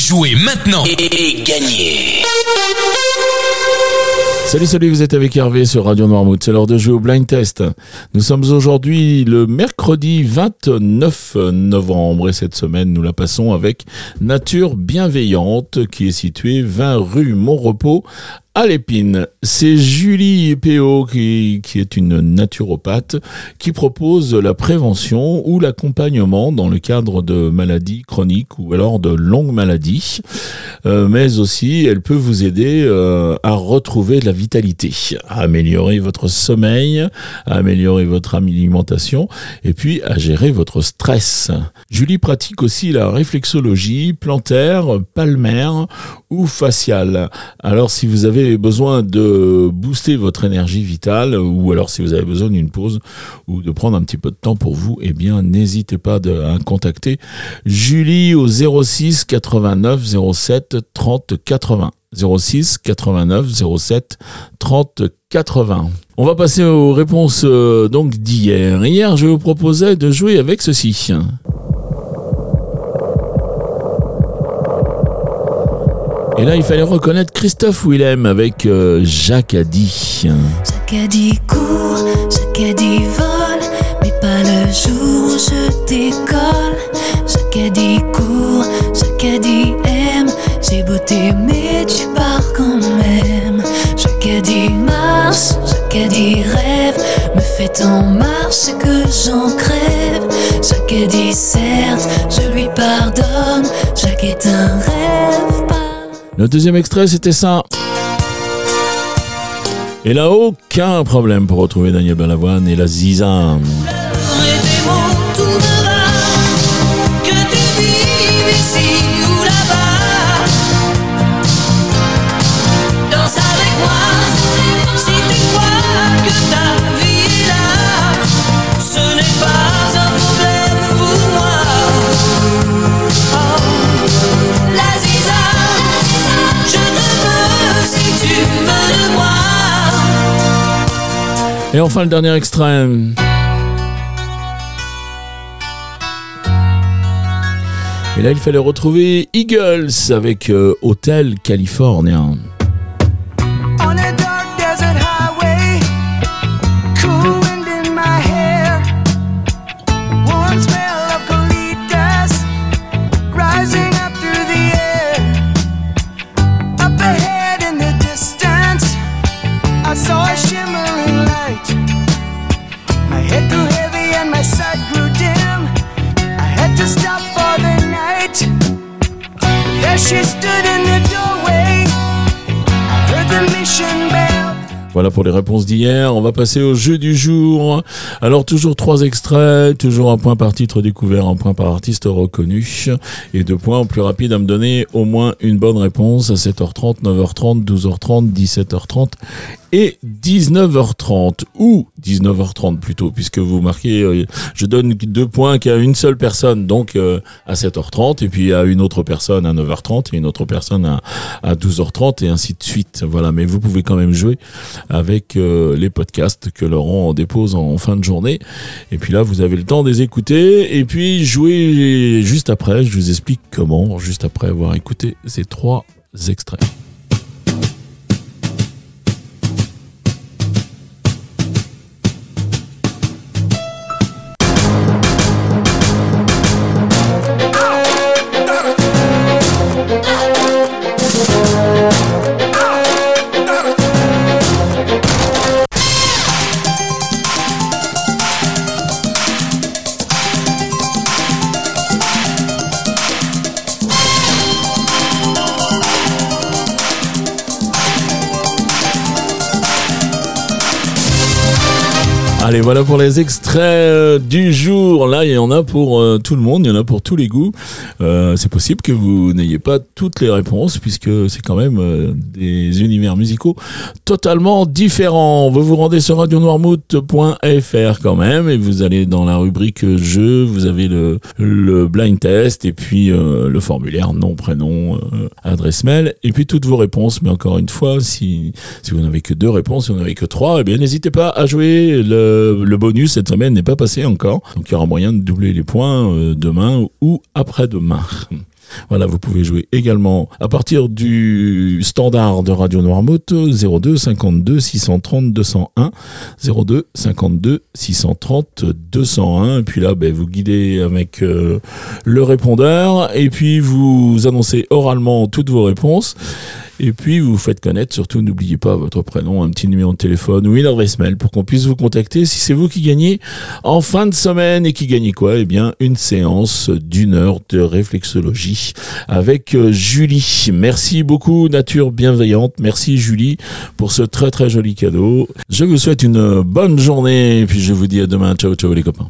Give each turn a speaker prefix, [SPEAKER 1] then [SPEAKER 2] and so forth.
[SPEAKER 1] Jouez maintenant et, gagnez
[SPEAKER 2] Salut, salut, vous êtes avec Hervé sur Radio Noirmouth. C'est l'heure de jouer au blind test. Nous sommes aujourd'hui le mercredi 29 novembre et cette semaine, nous la passons avec Nature Bienveillante qui est située 20 rue Montrepos à l'épine. C'est Julie Péot qui, qui est une naturopathe qui propose la prévention ou l'accompagnement dans le cadre de maladies chroniques ou alors de longues maladies. Euh, mais aussi, elle peut vous aider euh, à retrouver de la vitalité, à améliorer votre sommeil, à améliorer votre alimentation et puis à gérer votre stress. Julie pratique aussi la réflexologie plantaire, palmaire ou faciale. Alors si vous avez besoin de booster votre énergie vitale ou alors si vous avez besoin d'une pause ou de prendre un petit peu de temps pour vous, eh bien n'hésitez pas à contacter Julie au 06 89 07 30 80. 06 89 07 30 80. On va passer aux réponses euh, donc d'hier. Hier, je vous proposais de jouer avec ceci. Et là, il fallait reconnaître Christophe Willem avec euh, Jacques Addy.
[SPEAKER 3] Jacques Addy court, Jacques Addy vole, mais pas le jour où je décolle. Jacques Addy court, Jacques Addy aime, j'ai beau t'aimer, tu pars quand même. Jacques Addy marche, Jacques Addy rêve, me fait en marche que j'en crève. Jacques Addy certes, je lui pardonne, Jacques est un rêve.
[SPEAKER 2] Le deuxième extrait, c'était ça. Et là, aucun problème pour retrouver Daniel Balavoine et la Ziza. Et enfin le dernier extrait. Et là, il fallait retrouver Eagles avec euh, Hotel Voilà pour les réponses d'hier. On va passer au jeu du jour. Alors toujours trois extraits, toujours un point par titre découvert, un point par artiste reconnu. Et deux points plus rapides à me donner au moins une bonne réponse à 7h30, 9h30, 12h30, 17h30 et 19h30 ou 19h30 plutôt puisque vous marquez euh, je donne deux points qu'à une seule personne donc euh, à 7h30 et puis à une autre personne à 9h30 et une autre personne à, à 12h30 et ainsi de suite. Voilà mais vous pouvez quand même jouer avec euh, les podcasts que Laurent dépose en, fin de journée. Et puis là vous avez le temps de les écouter et puis jouer juste après. Je vous explique comment juste après avoir écouté ces trois extraits Allez, voilà pour les extraits euh, du jour. Là, il y en a pour euh, tout le monde, il y en a pour tous les goûts. Euh, c'est possible que vous n'ayez pas toutes les réponses puisque c'est quand même des univers musicaux totalement différents. Vous vous rendez sur radionoirmouth.fr quand même et vous allez dans la rubrique jeu, vous avez le, le blind test et puis le formulaire nom, prénom, adresse mail et puis toutes vos réponses. Mais encore une fois, si, si vous n'avez que deux réponses, si vous n'avez que trois, eh bien n'hésitez pas à jouer le le bonus cette semaine n'est pas passé encore. Donc il y aura moyen de doubler les points euh, demain ou après-demain. Voilà, vous pouvez jouer également à partir du standard de Radio Noirmouth 02 52 630 201 02 52 630 201 et puis là ben, vous guidez avec euh, le répondeur et puis vous annoncez oralement toutes vos réponses et puis, vous vous faites connaître. Surtout, n'oubliez pas votre prénom, un petit numéro de téléphone ou une adresse mail pour qu'on puisse vous contacter si c'est vous qui gagnez en fin de semaine et qui gagnez quoi? Eh bien, une séance d'une heure de réflexologie avec euh, Julie. Merci beaucoup, Nature Bienveillante. Merci, Julie, pour ce très très joli cadeau. Je vous souhaite une bonne journée et puis je vous dis à demain. Ciao, ciao les copains.